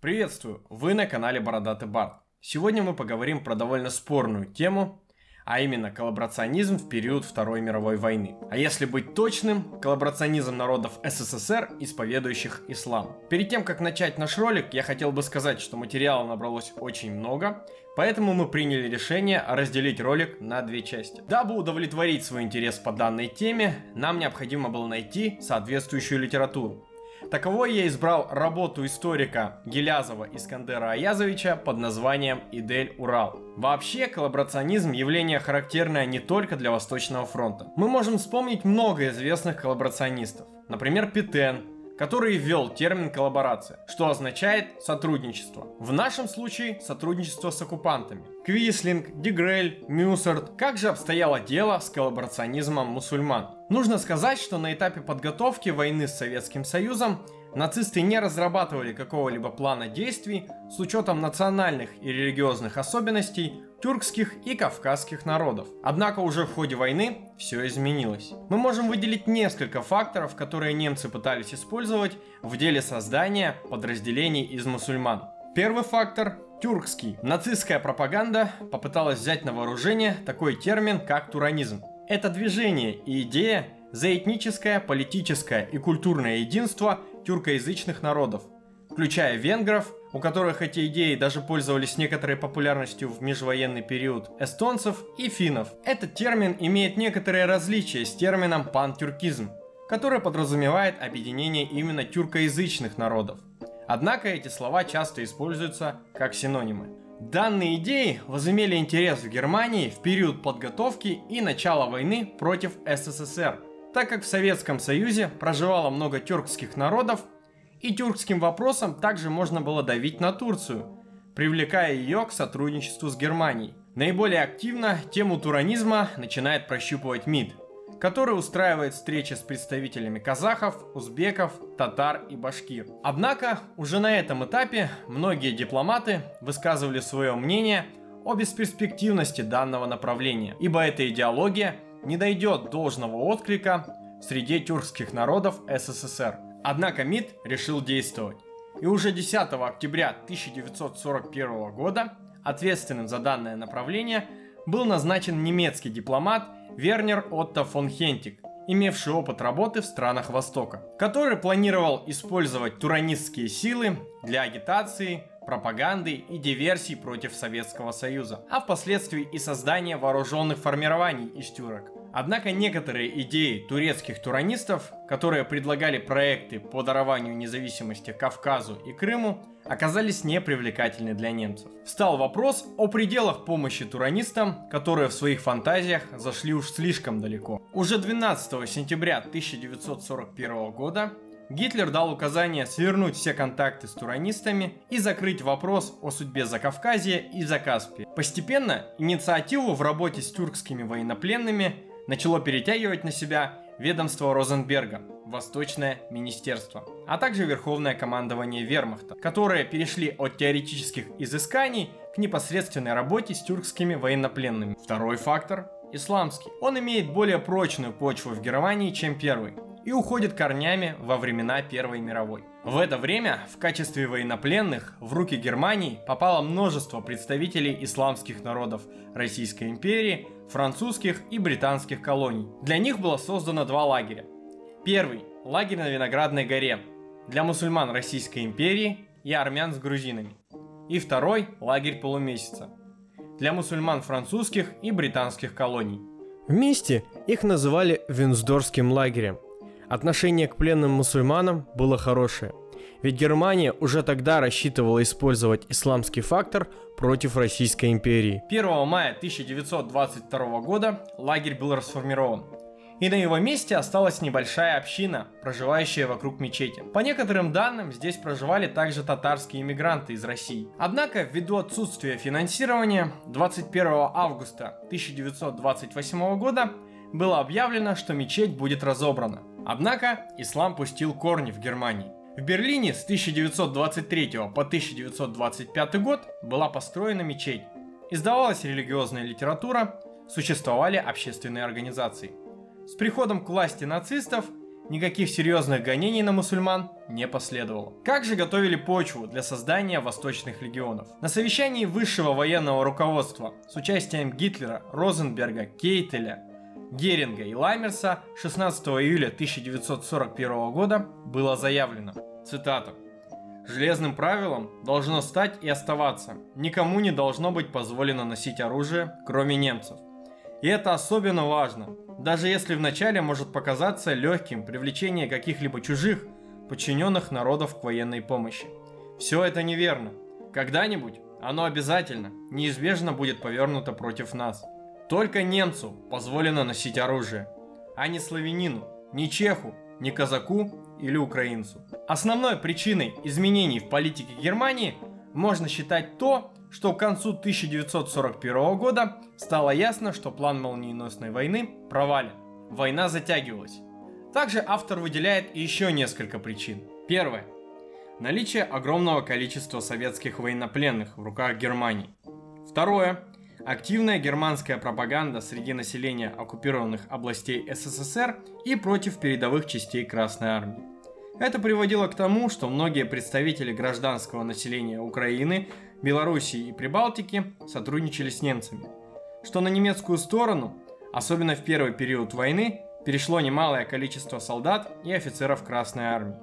Приветствую! Вы на канале Бородатый Бард. Сегодня мы поговорим про довольно спорную тему, а именно коллаборационизм в период Второй мировой войны. А если быть точным, коллаборационизм народов СССР, исповедующих ислам. Перед тем, как начать наш ролик, я хотел бы сказать, что материала набралось очень много, поэтому мы приняли решение разделить ролик на две части. Дабы удовлетворить свой интерес по данной теме, нам необходимо было найти соответствующую литературу. Таковой я избрал работу историка Гелязова Искандера Аязовича под названием «Идель Урал». Вообще, коллаборационизм – явление характерное не только для Восточного фронта. Мы можем вспомнить много известных коллаборационистов. Например, Питен, который ввел термин коллаборация, что означает сотрудничество. В нашем случае сотрудничество с оккупантами. Квислинг, Дегрель, Мюссерт. Как же обстояло дело с коллаборационизмом мусульман? Нужно сказать, что на этапе подготовки войны с Советским Союзом нацисты не разрабатывали какого-либо плана действий с учетом национальных и религиозных особенностей тюркских и кавказских народов. Однако уже в ходе войны все изменилось. Мы можем выделить несколько факторов, которые немцы пытались использовать в деле создания подразделений из мусульман. Первый фактор – тюркский. Нацистская пропаганда попыталась взять на вооружение такой термин, как туранизм. Это движение и идея за этническое, политическое и культурное единство тюркоязычных народов, включая венгров, у которых эти идеи даже пользовались некоторой популярностью в межвоенный период, эстонцев и финнов. Этот термин имеет некоторые различия с термином пантюркизм, который подразумевает объединение именно тюркоязычных народов. Однако эти слова часто используются как синонимы. Данные идеи возымели интерес в Германии в период подготовки и начала войны против СССР – так как в Советском Союзе проживало много тюркских народов, и тюркским вопросом также можно было давить на Турцию, привлекая ее к сотрудничеству с Германией. Наиболее активно тему туранизма начинает прощупывать МИД, который устраивает встречи с представителями казахов, узбеков, татар и башкир. Однако уже на этом этапе многие дипломаты высказывали свое мнение о бесперспективности данного направления, ибо эта идеология – не дойдет должного отклика среди тюркских народов СССР. Однако МИД решил действовать. И уже 10 октября 1941 года ответственным за данное направление был назначен немецкий дипломат Вернер Отто фон Хентик, имевший опыт работы в странах Востока, который планировал использовать туранистские силы для агитации, пропаганды и диверсий против Советского Союза, а впоследствии и создания вооруженных формирований из тюрок. Однако некоторые идеи турецких туранистов, которые предлагали проекты по дарованию независимости Кавказу и Крыму, оказались непривлекательны для немцев. Встал вопрос о пределах помощи туранистам, которые в своих фантазиях зашли уж слишком далеко. Уже 12 сентября 1941 года Гитлер дал указание свернуть все контакты с туранистами и закрыть вопрос о судьбе Закавказья и Закаспия. Постепенно инициативу в работе с тюркскими военнопленными начало перетягивать на себя ведомство Розенберга, Восточное министерство, а также Верховное командование Вермахта, которые перешли от теоретических изысканий к непосредственной работе с тюркскими военнопленными. Второй фактор – исламский. Он имеет более прочную почву в Германии, чем первый и уходит корнями во времена Первой мировой. В это время в качестве военнопленных в руки Германии попало множество представителей исламских народов Российской империи, французских и британских колоний. Для них было создано два лагеря. Первый – лагерь на Виноградной горе для мусульман Российской империи и армян с грузинами. И второй – лагерь полумесяца для мусульман французских и британских колоний. Вместе их называли Винсдорским лагерем – Отношение к пленным мусульманам было хорошее, ведь Германия уже тогда рассчитывала использовать исламский фактор против Российской империи. 1 мая 1922 года лагерь был расформирован, и на его месте осталась небольшая община, проживающая вокруг мечети. По некоторым данным, здесь проживали также татарские иммигранты из России. Однако, ввиду отсутствия финансирования, 21 августа 1928 года было объявлено, что мечеть будет разобрана. Однако ислам пустил корни в Германии. В Берлине с 1923 по 1925 год была построена мечеть. Издавалась религиозная литература, существовали общественные организации. С приходом к власти нацистов никаких серьезных гонений на мусульман не последовало. Как же готовили почву для создания восточных легионов? На совещании высшего военного руководства с участием Гитлера, Розенберга, Кейтеля, Геринга и Лаймерса 16 июля 1941 года было заявлено, цитата, Железным правилом должно стать и оставаться. Никому не должно быть позволено носить оружие, кроме немцев. И это особенно важно, даже если вначале может показаться легким привлечение каких-либо чужих, подчиненных народов к военной помощи. Все это неверно. Когда-нибудь оно обязательно, неизбежно будет повернуто против нас. Только немцу позволено носить оружие, а не славянину, ни чеху, ни казаку или украинцу. Основной причиной изменений в политике Германии можно считать то, что к концу 1941 года стало ясно, что план молниеносной войны провален. Война затягивалась. Также автор выделяет еще несколько причин. Первое. Наличие огромного количества советских военнопленных в руках Германии. Второе. Активная германская пропаганда среди населения оккупированных областей СССР и против передовых частей Красной Армии. Это приводило к тому, что многие представители гражданского населения Украины Белоруссии и Прибалтики сотрудничали с немцами, что на немецкую сторону, особенно в первый период войны, перешло немалое количество солдат и офицеров Красной Армии.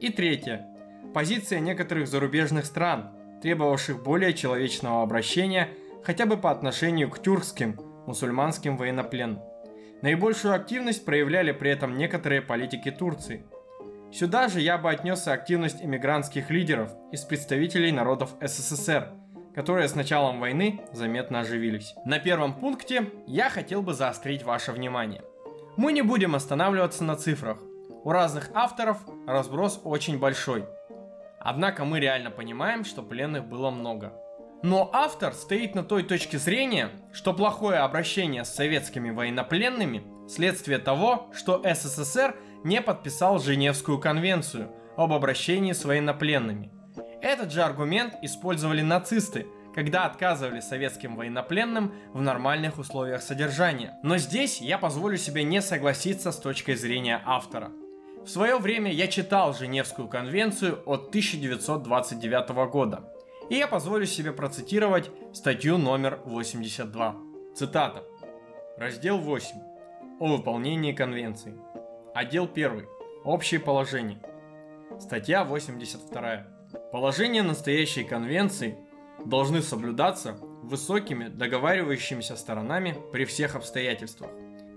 И третье. Позиция некоторых зарубежных стран, требовавших более человечного обращения хотя бы по отношению к тюркским, мусульманским военнопленным. Наибольшую активность проявляли при этом некоторые политики Турции. Сюда же я бы отнес активность иммигрантских лидеров из представителей народов СССР, которые с началом войны заметно оживились. На первом пункте я хотел бы заострить ваше внимание. Мы не будем останавливаться на цифрах. У разных авторов разброс очень большой. Однако мы реально понимаем, что пленных было много. Но автор стоит на той точке зрения, что плохое обращение с советскими военнопленными – следствие того, что СССР не подписал Женевскую конвенцию об обращении с военнопленными. Этот же аргумент использовали нацисты, когда отказывали советским военнопленным в нормальных условиях содержания. Но здесь я позволю себе не согласиться с точкой зрения автора. В свое время я читал Женевскую конвенцию от 1929 года – и я позволю себе процитировать статью номер 82. Цитата. Раздел 8. О выполнении конвенции. Отдел 1. Общие положения. Статья 82. Положения настоящей конвенции должны соблюдаться высокими договаривающимися сторонами при всех обстоятельствах.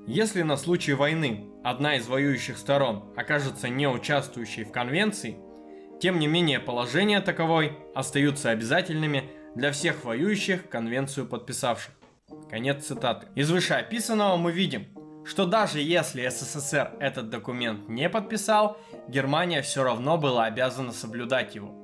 Если на случай войны одна из воюющих сторон окажется не участвующей в конвенции – тем не менее, положения таковой остаются обязательными для всех воюющих конвенцию подписавших. Конец цитаты. Из вышеописанного мы видим, что даже если СССР этот документ не подписал, Германия все равно была обязана соблюдать его.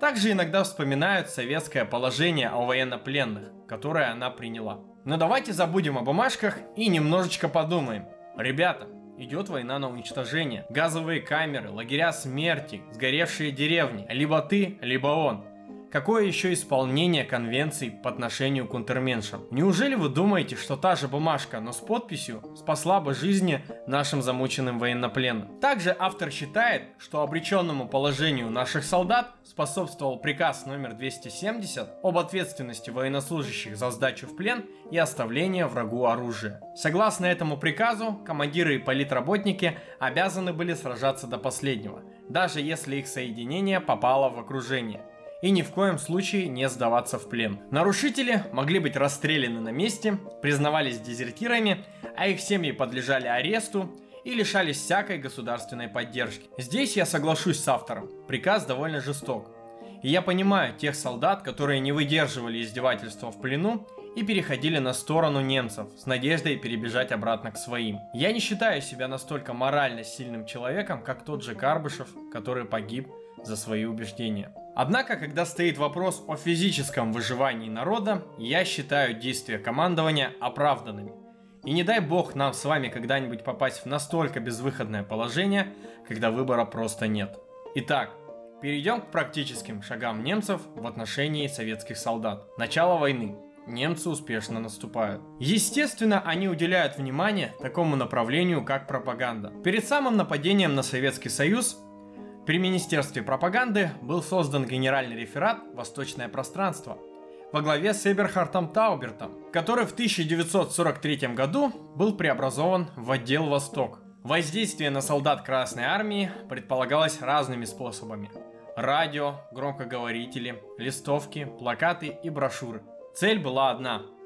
Также иногда вспоминают советское положение о военнопленных, которое она приняла. Но давайте забудем о бумажках и немножечко подумаем. Ребята, идет война на уничтожение. Газовые камеры, лагеря смерти, сгоревшие деревни. Либо ты, либо он. Какое еще исполнение конвенций по отношению к унтерменшам? Неужели вы думаете, что та же бумажка, но с подписью, спасла бы жизни нашим замученным военнопленным? Также автор считает, что обреченному положению наших солдат способствовал приказ номер 270 об ответственности военнослужащих за сдачу в плен и оставление врагу оружия. Согласно этому приказу, командиры и политработники обязаны были сражаться до последнего, даже если их соединение попало в окружение и ни в коем случае не сдаваться в плен. Нарушители могли быть расстреляны на месте, признавались дезертирами, а их семьи подлежали аресту и лишались всякой государственной поддержки. Здесь я соглашусь с автором. Приказ довольно жесток. И я понимаю тех солдат, которые не выдерживали издевательства в плену и переходили на сторону немцев с надеждой перебежать обратно к своим. Я не считаю себя настолько морально сильным человеком, как тот же Карбышев, который погиб за свои убеждения. Однако, когда стоит вопрос о физическом выживании народа, я считаю действия командования оправданными. И не дай бог нам с вами когда-нибудь попасть в настолько безвыходное положение, когда выбора просто нет. Итак, перейдем к практическим шагам немцев в отношении советских солдат. Начало войны. немцы успешно наступают. Естественно, они уделяют внимание такому направлению, как пропаганда. Перед самым нападением на Советский Союз при Министерстве пропаганды был создан генеральный реферат «Восточное пространство», во главе с Эберхартом Таубертом, который в 1943 году был преобразован в отдел «Восток». Воздействие на солдат Красной Армии предполагалось разными способами. Радио, громкоговорители, листовки, плакаты и брошюры. Цель была одна –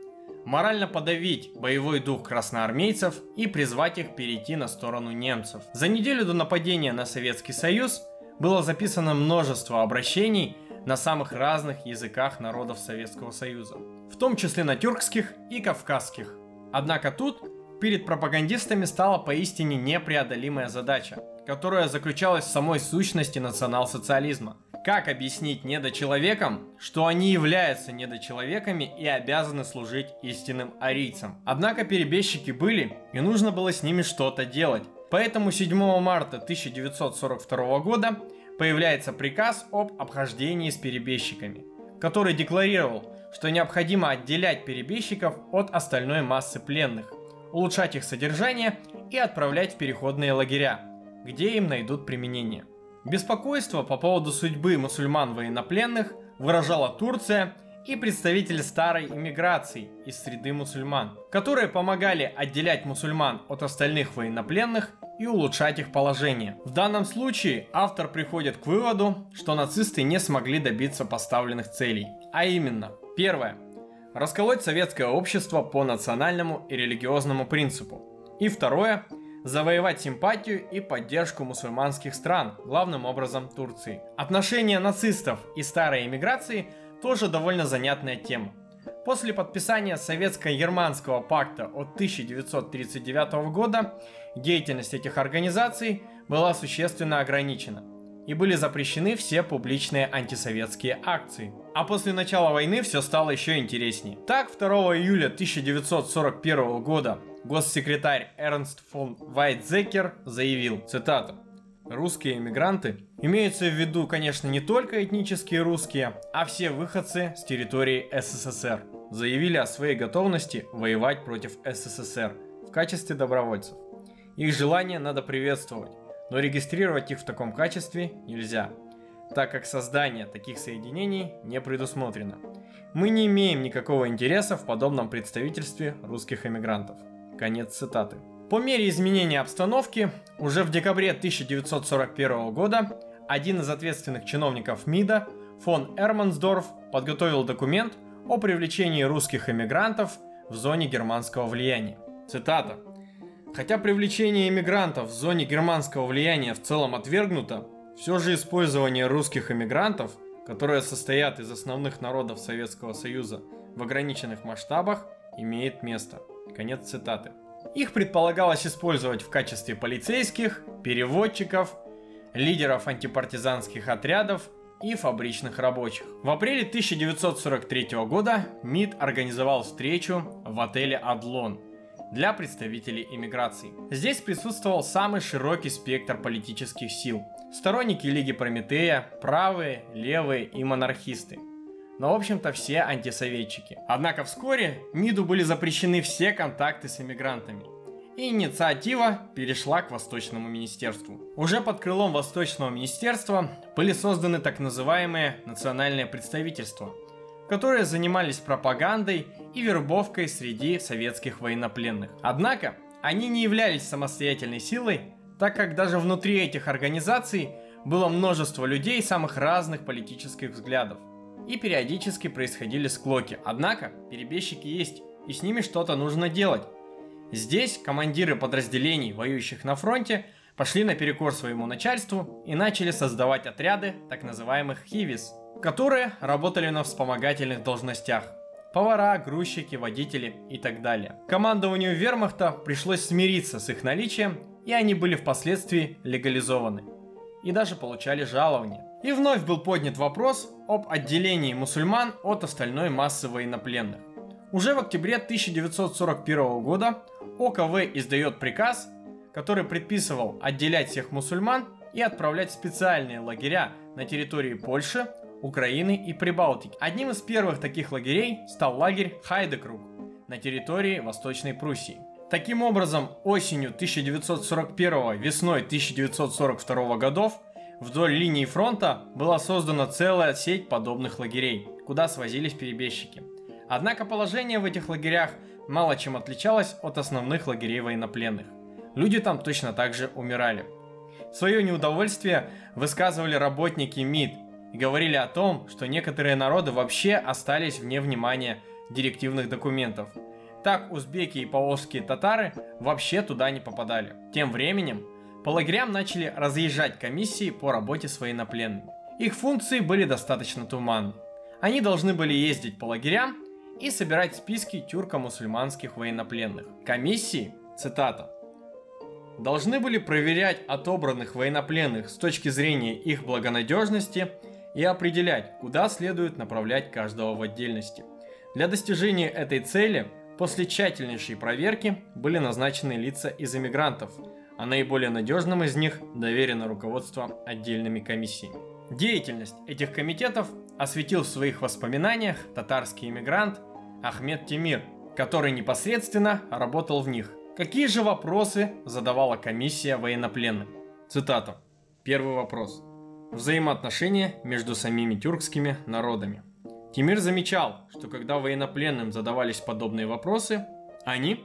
морально подавить боевой дух красноармейцев и призвать их перейти на сторону немцев. За неделю до нападения на Советский Союз было записано множество обращений на самых разных языках народов Советского Союза, в том числе на тюркских и кавказских. Однако тут перед пропагандистами стала поистине непреодолимая задача, которая заключалась в самой сущности национал-социализма. Как объяснить недочеловекам, что они являются недочеловеками и обязаны служить истинным арийцам? Однако перебежчики были, и нужно было с ними что-то делать. Поэтому 7 марта 1942 года появляется приказ об обхождении с перебежчиками, который декларировал, что необходимо отделять перебежчиков от остальной массы пленных, улучшать их содержание и отправлять в переходные лагеря, где им найдут применение. Беспокойство по поводу судьбы мусульман-военнопленных выражала Турция и представители старой иммиграции из среды мусульман, которые помогали отделять мусульман от остальных военнопленных и улучшать их положение. В данном случае автор приходит к выводу, что нацисты не смогли добиться поставленных целей. А именно, первое. Расколоть советское общество по национальному и религиозному принципу. И второе. Завоевать симпатию и поддержку мусульманских стран, главным образом Турции. Отношения нацистов и старой эмиграции тоже довольно занятная тема. После подписания Советско-Германского пакта от 1939 года деятельность этих организаций была существенно ограничена и были запрещены все публичные антисоветские акции. А после начала войны все стало еще интереснее. Так, 2 июля 1941 года госсекретарь Эрнст фон Вайтзекер заявил, цитата, Русские эмигранты имеются в виду, конечно, не только этнические русские, а все выходцы с территории СССР заявили о своей готовности воевать против СССР в качестве добровольцев. Их желание надо приветствовать, но регистрировать их в таком качестве нельзя, так как создание таких соединений не предусмотрено. Мы не имеем никакого интереса в подобном представительстве русских эмигрантов. Конец цитаты. По мере изменения обстановки, уже в декабре 1941 года один из ответственных чиновников МИДа, фон Эрмансдорф, подготовил документ, о привлечении русских эмигрантов в зоне германского влияния. Цитата. Хотя привлечение эмигрантов в зоне германского влияния в целом отвергнуто, все же использование русских эмигрантов, которые состоят из основных народов Советского Союза в ограниченных масштабах, имеет место. Конец цитаты. Их предполагалось использовать в качестве полицейских, переводчиков, лидеров антипартизанских отрядов и фабричных рабочих. В апреле 1943 года МИД организовал встречу в отеле «Адлон», для представителей иммиграции. Здесь присутствовал самый широкий спектр политических сил. Сторонники Лиги Прометея, правые, левые и монархисты. Но в общем-то все антисоветчики. Однако вскоре МИДу были запрещены все контакты с иммигрантами и инициатива перешла к Восточному министерству. Уже под крылом Восточного министерства были созданы так называемые национальные представительства, которые занимались пропагандой и вербовкой среди советских военнопленных. Однако, они не являлись самостоятельной силой, так как даже внутри этих организаций было множество людей самых разных политических взглядов. И периодически происходили склоки. Однако, перебежчики есть, и с ними что-то нужно делать. Здесь командиры подразделений, воюющих на фронте, пошли наперекор своему начальству и начали создавать отряды так называемых хивис, которые работали на вспомогательных должностях. Повара, грузчики, водители и так далее. Командованию вермахта пришлось смириться с их наличием, и они были впоследствии легализованы. И даже получали жалования. И вновь был поднят вопрос об отделении мусульман от остальной массы военнопленных. Уже в октябре 1941 года ОКВ издает приказ, который предписывал отделять всех мусульман и отправлять в специальные лагеря на территории Польши, Украины и Прибалтики. Одним из первых таких лагерей стал лагерь Хайдекруг на территории Восточной Пруссии. Таким образом, осенью 1941 весной 1942 годов вдоль линии фронта была создана целая сеть подобных лагерей, куда свозились перебежчики. Однако положение в этих лагерях мало чем отличалось от основных лагерей военнопленных. Люди там точно так же умирали. Свое неудовольствие высказывали работники МИД и говорили о том, что некоторые народы вообще остались вне внимания директивных документов. Так узбеки и поволжские татары вообще туда не попадали. Тем временем по лагерям начали разъезжать комиссии по работе с военнопленными. Их функции были достаточно туманны. Они должны были ездить по лагерям и собирать списки тюрко-мусульманских военнопленных. Комиссии, цитата, должны были проверять отобранных военнопленных с точки зрения их благонадежности и определять, куда следует направлять каждого в отдельности. Для достижения этой цели после тщательнейшей проверки были назначены лица из эмигрантов, а наиболее надежным из них доверено руководство отдельными комиссиями. Деятельность этих комитетов осветил в своих воспоминаниях татарский иммигрант Ахмед Тимир, который непосредственно работал в них. Какие же вопросы задавала комиссия военнопленным? Цитата. Первый вопрос. Взаимоотношения между самими тюркскими народами. Тимир замечал, что когда военнопленным задавались подобные вопросы, они,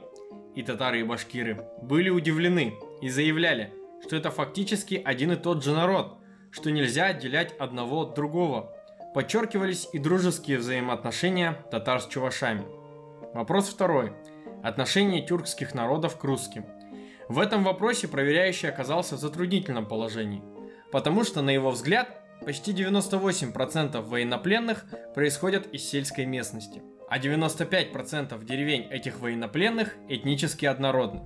и татары и башкиры, были удивлены и заявляли, что это фактически один и тот же народ, что нельзя отделять одного от другого. Подчеркивались и дружеские взаимоотношения татар с чувашами. Вопрос второй. Отношение тюркских народов к русским. В этом вопросе проверяющий оказался в затруднительном положении, потому что, на его взгляд, почти 98% военнопленных происходят из сельской местности, а 95% деревень этих военнопленных этнически однородны.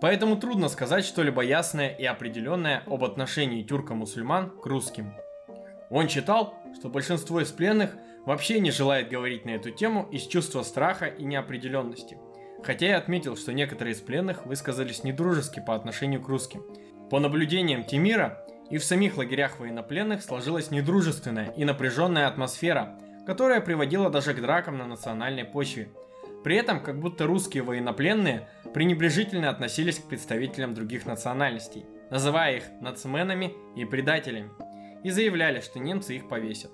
Поэтому трудно сказать что-либо ясное и определенное об отношении тюрко-мусульман к русским. Он читал, что большинство из пленных вообще не желает говорить на эту тему из чувства страха и неопределенности. Хотя и отметил, что некоторые из пленных высказались недружески по отношению к русским. По наблюдениям Тимира, и в самих лагерях военнопленных сложилась недружественная и напряженная атмосфера, которая приводила даже к дракам на национальной почве – при этом, как будто русские военнопленные пренебрежительно относились к представителям других национальностей, называя их нацменами и предателями, и заявляли, что немцы их повесят.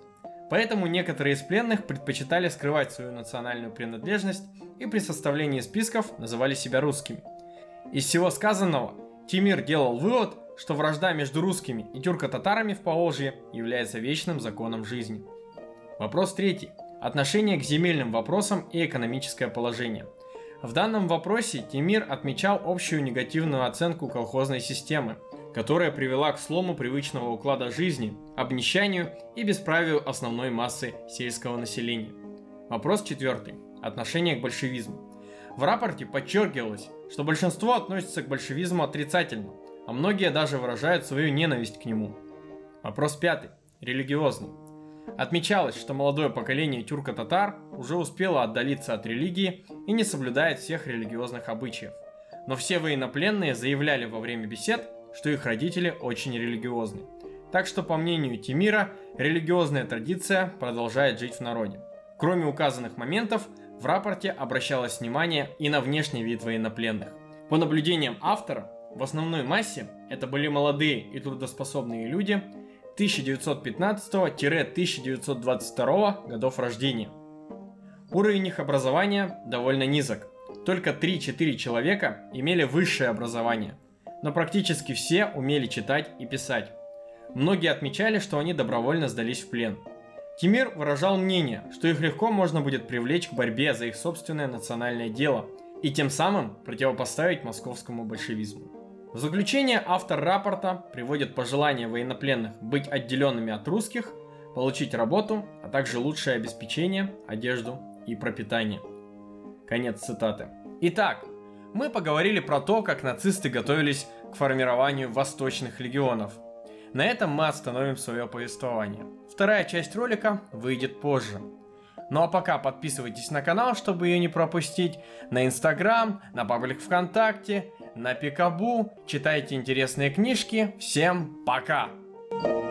Поэтому некоторые из пленных предпочитали скрывать свою национальную принадлежность и при составлении списков называли себя русскими. Из всего сказанного Тимир делал вывод, что вражда между русскими и тюрко-татарами в Поволжье является вечным законом жизни. Вопрос третий. Отношение к земельным вопросам и экономическое положение. В данном вопросе Тимир отмечал общую негативную оценку колхозной системы, которая привела к слому привычного уклада жизни, обнищанию и бесправию основной массы сельского населения. Вопрос четвертый. Отношение к большевизму. В рапорте подчеркивалось, что большинство относится к большевизму отрицательно, а многие даже выражают свою ненависть к нему. Вопрос пятый. Религиозный. Отмечалось, что молодое поколение тюрко-татар уже успело отдалиться от религии и не соблюдает всех религиозных обычаев. Но все военнопленные заявляли во время бесед, что их родители очень религиозны. Так что, по мнению Тимира, религиозная традиция продолжает жить в народе. Кроме указанных моментов, в рапорте обращалось внимание и на внешний вид военнопленных. По наблюдениям автора, в основной массе это были молодые и трудоспособные люди – 1915-1922 годов рождения. Уровень их образования довольно низок. Только 3-4 человека имели высшее образование, но практически все умели читать и писать. Многие отмечали, что они добровольно сдались в плен. Тимир выражал мнение, что их легко можно будет привлечь к борьбе за их собственное национальное дело и тем самым противопоставить московскому большевизму. В заключение автор рапорта приводит пожелания военнопленных быть отделенными от русских, получить работу, а также лучшее обеспечение, одежду и пропитание. Конец цитаты. Итак, мы поговорили про то, как нацисты готовились к формированию восточных легионов. На этом мы остановим свое повествование. Вторая часть ролика выйдет позже. Ну а пока подписывайтесь на канал, чтобы ее не пропустить, на Инстаграм, на паблик ВКонтакте, на Пикабу, читайте интересные книжки. Всем пока! thank